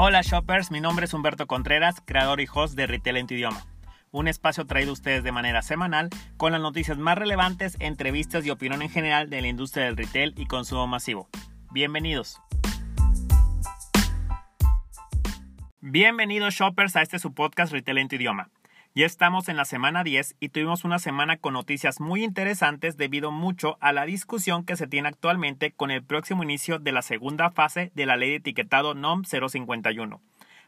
Hola shoppers, mi nombre es Humberto Contreras, creador y host de Retail en tu idioma. Un espacio traído a ustedes de manera semanal con las noticias más relevantes, entrevistas y opinión en general de la industria del retail y consumo masivo. Bienvenidos. Bienvenidos shoppers a este su podcast Retail en tu idioma. Ya estamos en la semana 10 y tuvimos una semana con noticias muy interesantes debido mucho a la discusión que se tiene actualmente con el próximo inicio de la segunda fase de la ley de etiquetado NOM 051,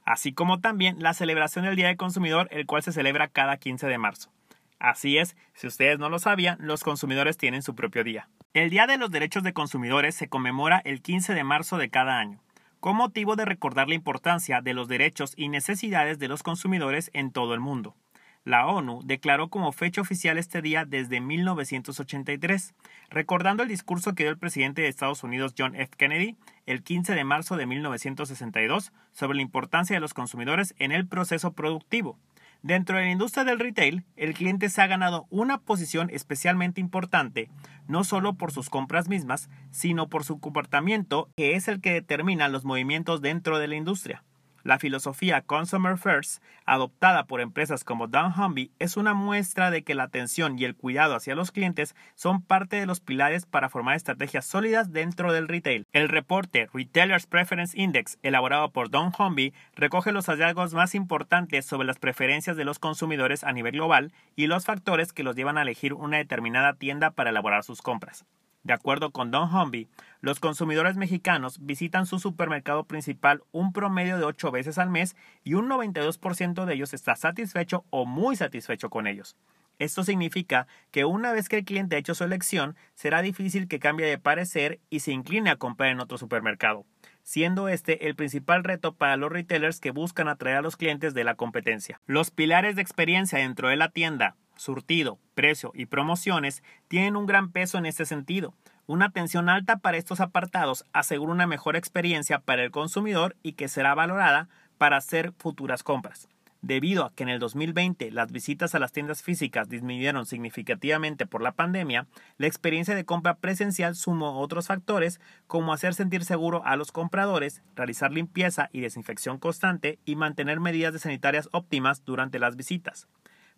así como también la celebración del Día del Consumidor, el cual se celebra cada 15 de marzo. Así es, si ustedes no lo sabían, los consumidores tienen su propio día. El Día de los Derechos de Consumidores se conmemora el 15 de marzo de cada año, con motivo de recordar la importancia de los derechos y necesidades de los consumidores en todo el mundo. La ONU declaró como fecha oficial este día desde 1983, recordando el discurso que dio el presidente de Estados Unidos John F. Kennedy el 15 de marzo de 1962 sobre la importancia de los consumidores en el proceso productivo. Dentro de la industria del retail, el cliente se ha ganado una posición especialmente importante, no solo por sus compras mismas, sino por su comportamiento, que es el que determina los movimientos dentro de la industria. La filosofía Consumer First, adoptada por empresas como Dunnhumby, es una muestra de que la atención y el cuidado hacia los clientes son parte de los pilares para formar estrategias sólidas dentro del retail. El reporte Retailers Preference Index, elaborado por Dunnhumby, recoge los hallazgos más importantes sobre las preferencias de los consumidores a nivel global y los factores que los llevan a elegir una determinada tienda para elaborar sus compras. De acuerdo con Don Humby, los consumidores mexicanos visitan su supermercado principal un promedio de 8 veces al mes y un 92% de ellos está satisfecho o muy satisfecho con ellos. Esto significa que una vez que el cliente ha hecho su elección, será difícil que cambie de parecer y se incline a comprar en otro supermercado, siendo este el principal reto para los retailers que buscan atraer a los clientes de la competencia. Los pilares de experiencia dentro de la tienda, surtido, precio y promociones tienen un gran peso en este sentido. Una atención alta para estos apartados asegura una mejor experiencia para el consumidor y que será valorada para hacer futuras compras. Debido a que en el 2020 las visitas a las tiendas físicas disminuyeron significativamente por la pandemia, la experiencia de compra presencial sumó otros factores como hacer sentir seguro a los compradores, realizar limpieza y desinfección constante y mantener medidas de sanitarias óptimas durante las visitas.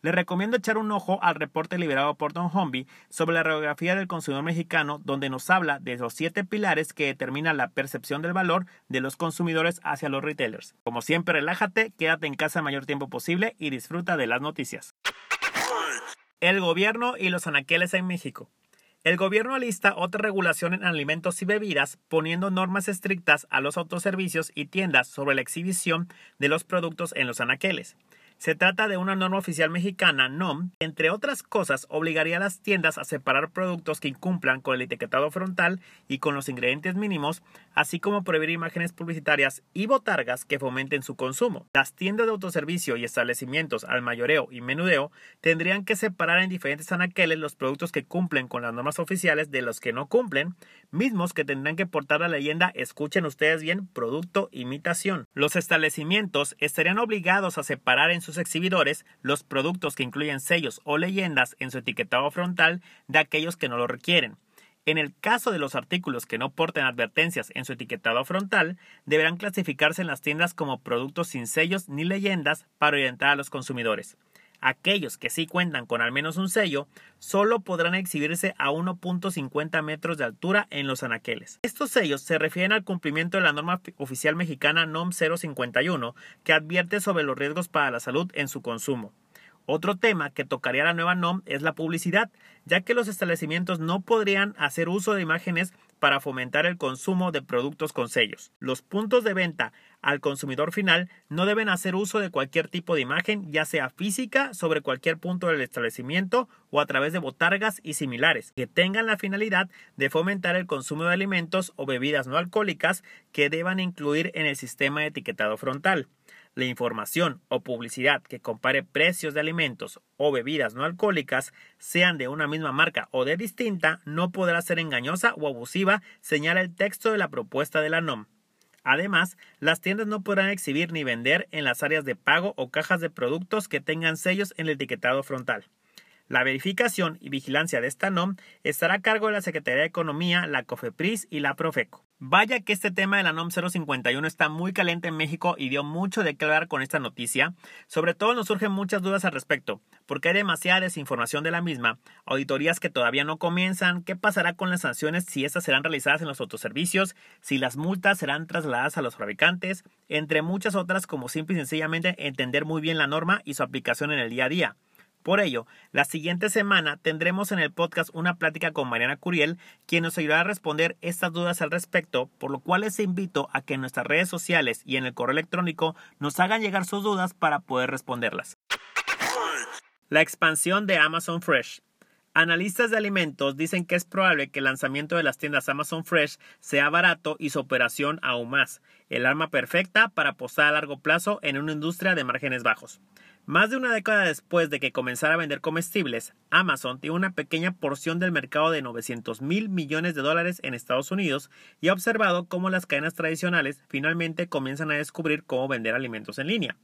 Le recomiendo echar un ojo al reporte liberado por Don Homby sobre la radiografía del consumidor mexicano, donde nos habla de los siete pilares que determinan la percepción del valor de los consumidores hacia los retailers. Como siempre, relájate, quédate en casa el mayor tiempo posible y disfruta de las noticias. El gobierno y los anaqueles en México. El gobierno alista otra regulación en alimentos y bebidas, poniendo normas estrictas a los autoservicios y tiendas sobre la exhibición de los productos en los anaqueles. Se trata de una norma oficial mexicana, NOM, que entre otras cosas obligaría a las tiendas a separar productos que incumplan con el etiquetado frontal y con los ingredientes mínimos, así como prohibir imágenes publicitarias y botargas que fomenten su consumo. Las tiendas de autoservicio y establecimientos al mayoreo y menudeo tendrían que separar en diferentes anaqueles los productos que cumplen con las normas oficiales de los que no cumplen, mismos que tendrán que portar la leyenda, escuchen ustedes bien, producto imitación. Los establecimientos estarían obligados a separar en sus exhibidores los productos que incluyen sellos o leyendas en su etiquetado frontal de aquellos que no lo requieren. En el caso de los artículos que no porten advertencias en su etiquetado frontal, deberán clasificarse en las tiendas como productos sin sellos ni leyendas para orientar a los consumidores. Aquellos que sí cuentan con al menos un sello solo podrán exhibirse a 1.50 metros de altura en los anaqueles. Estos sellos se refieren al cumplimiento de la norma oficial mexicana NOM 051 que advierte sobre los riesgos para la salud en su consumo. Otro tema que tocaría la nueva NOM es la publicidad, ya que los establecimientos no podrían hacer uso de imágenes para fomentar el consumo de productos con sellos. Los puntos de venta al consumidor final no deben hacer uso de cualquier tipo de imagen, ya sea física, sobre cualquier punto del establecimiento o a través de botargas y similares, que tengan la finalidad de fomentar el consumo de alimentos o bebidas no alcohólicas que deban incluir en el sistema de etiquetado frontal. La información o publicidad que compare precios de alimentos o bebidas no alcohólicas, sean de una misma marca o de distinta, no podrá ser engañosa o abusiva, señala el texto de la propuesta de la NOM. Además, las tiendas no podrán exhibir ni vender en las áreas de pago o cajas de productos que tengan sellos en el etiquetado frontal. La verificación y vigilancia de esta NOM estará a cargo de la Secretaría de Economía, la COFEPRIS y la Profeco. Vaya que este tema de la NOM 051 está muy caliente en México y dio mucho de qué hablar con esta noticia. Sobre todo nos surgen muchas dudas al respecto, porque hay demasiada desinformación de la misma, auditorías que todavía no comienzan, qué pasará con las sanciones si estas serán realizadas en los autoservicios, si las multas serán trasladadas a los fabricantes, entre muchas otras como simple y sencillamente entender muy bien la norma y su aplicación en el día a día. Por ello, la siguiente semana tendremos en el podcast una plática con Mariana Curiel, quien nos ayudará a responder estas dudas al respecto, por lo cual les invito a que en nuestras redes sociales y en el correo electrónico nos hagan llegar sus dudas para poder responderlas. La expansión de Amazon Fresh. Analistas de alimentos dicen que es probable que el lanzamiento de las tiendas Amazon Fresh sea barato y su operación aún más, el arma perfecta para apostar a largo plazo en una industria de márgenes bajos. Más de una década después de que comenzara a vender comestibles, Amazon tiene una pequeña porción del mercado de 900 mil millones de dólares en Estados Unidos y ha observado cómo las cadenas tradicionales finalmente comienzan a descubrir cómo vender alimentos en línea.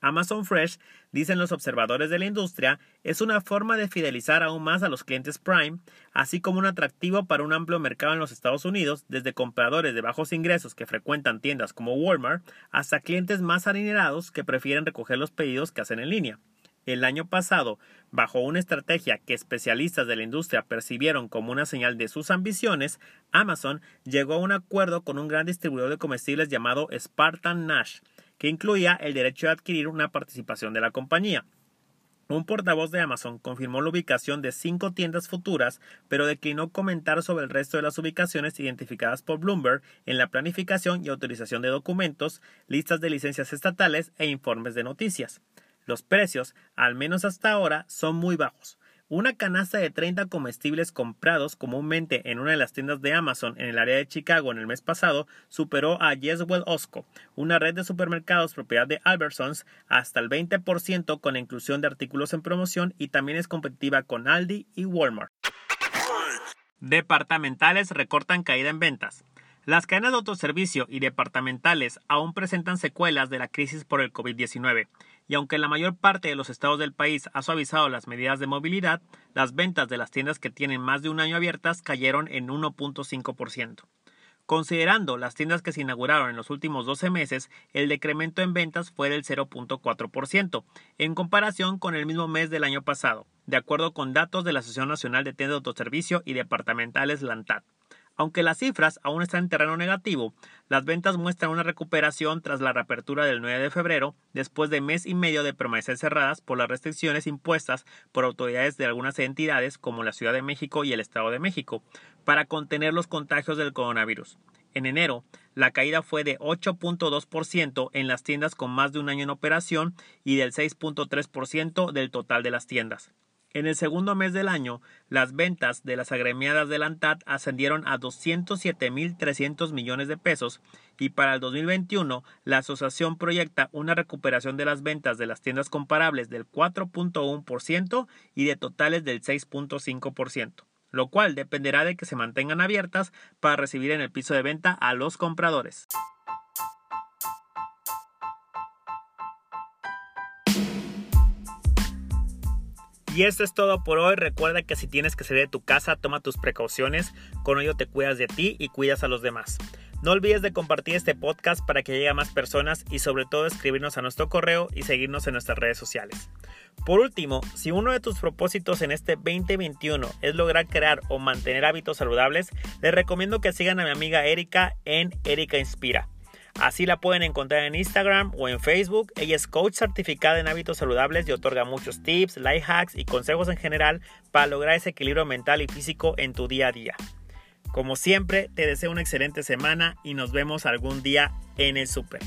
Amazon Fresh, dicen los observadores de la industria, es una forma de fidelizar aún más a los clientes Prime, así como un atractivo para un amplio mercado en los Estados Unidos, desde compradores de bajos ingresos que frecuentan tiendas como Walmart, hasta clientes más adinerados que prefieren recoger los pedidos que hacen en línea. El año pasado, bajo una estrategia que especialistas de la industria percibieron como una señal de sus ambiciones, Amazon llegó a un acuerdo con un gran distribuidor de comestibles llamado Spartan Nash, que incluía el derecho de adquirir una participación de la compañía. Un portavoz de Amazon confirmó la ubicación de cinco tiendas futuras, pero declinó comentar sobre el resto de las ubicaciones identificadas por Bloomberg en la planificación y autorización de documentos, listas de licencias estatales e informes de noticias. Los precios, al menos hasta ahora, son muy bajos. Una canasta de 30 comestibles comprados comúnmente en una de las tiendas de Amazon en el área de Chicago en el mes pasado superó a Yeswell Osco, una red de supermercados propiedad de Albertsons, hasta el 20% con la inclusión de artículos en promoción y también es competitiva con Aldi y Walmart. Departamentales recortan caída en ventas. Las cadenas de autoservicio y departamentales aún presentan secuelas de la crisis por el COVID-19 y aunque la mayor parte de los estados del país ha suavizado las medidas de movilidad, las ventas de las tiendas que tienen más de un año abiertas cayeron en 1.5%. Considerando las tiendas que se inauguraron en los últimos 12 meses, el decremento en ventas fue del 0.4%, en comparación con el mismo mes del año pasado, de acuerdo con datos de la Asociación Nacional de Tiendas de Autoservicio y Departamentales LANTAD. Aunque las cifras aún están en terreno negativo, las ventas muestran una recuperación tras la reapertura del 9 de febrero, después de mes y medio de permanecer cerradas por las restricciones impuestas por autoridades de algunas entidades como la Ciudad de México y el Estado de México, para contener los contagios del coronavirus. En enero, la caída fue de 8.2% en las tiendas con más de un año en operación y del 6.3% del total de las tiendas. En el segundo mes del año, las ventas de las agremiadas de la ascendieron a 207.300 millones de pesos y para el 2021 la asociación proyecta una recuperación de las ventas de las tiendas comparables del 4.1% y de totales del 6.5%, lo cual dependerá de que se mantengan abiertas para recibir en el piso de venta a los compradores. Y esto es todo por hoy. Recuerda que si tienes que salir de tu casa, toma tus precauciones. Con ello te cuidas de ti y cuidas a los demás. No olvides de compartir este podcast para que llegue a más personas y sobre todo escribirnos a nuestro correo y seguirnos en nuestras redes sociales. Por último, si uno de tus propósitos en este 2021 es lograr crear o mantener hábitos saludables, les recomiendo que sigan a mi amiga Erika en Erika Inspira. Así la pueden encontrar en Instagram o en Facebook. Ella es coach certificada en hábitos saludables y otorga muchos tips, life hacks y consejos en general para lograr ese equilibrio mental y físico en tu día a día. Como siempre, te deseo una excelente semana y nos vemos algún día en el super.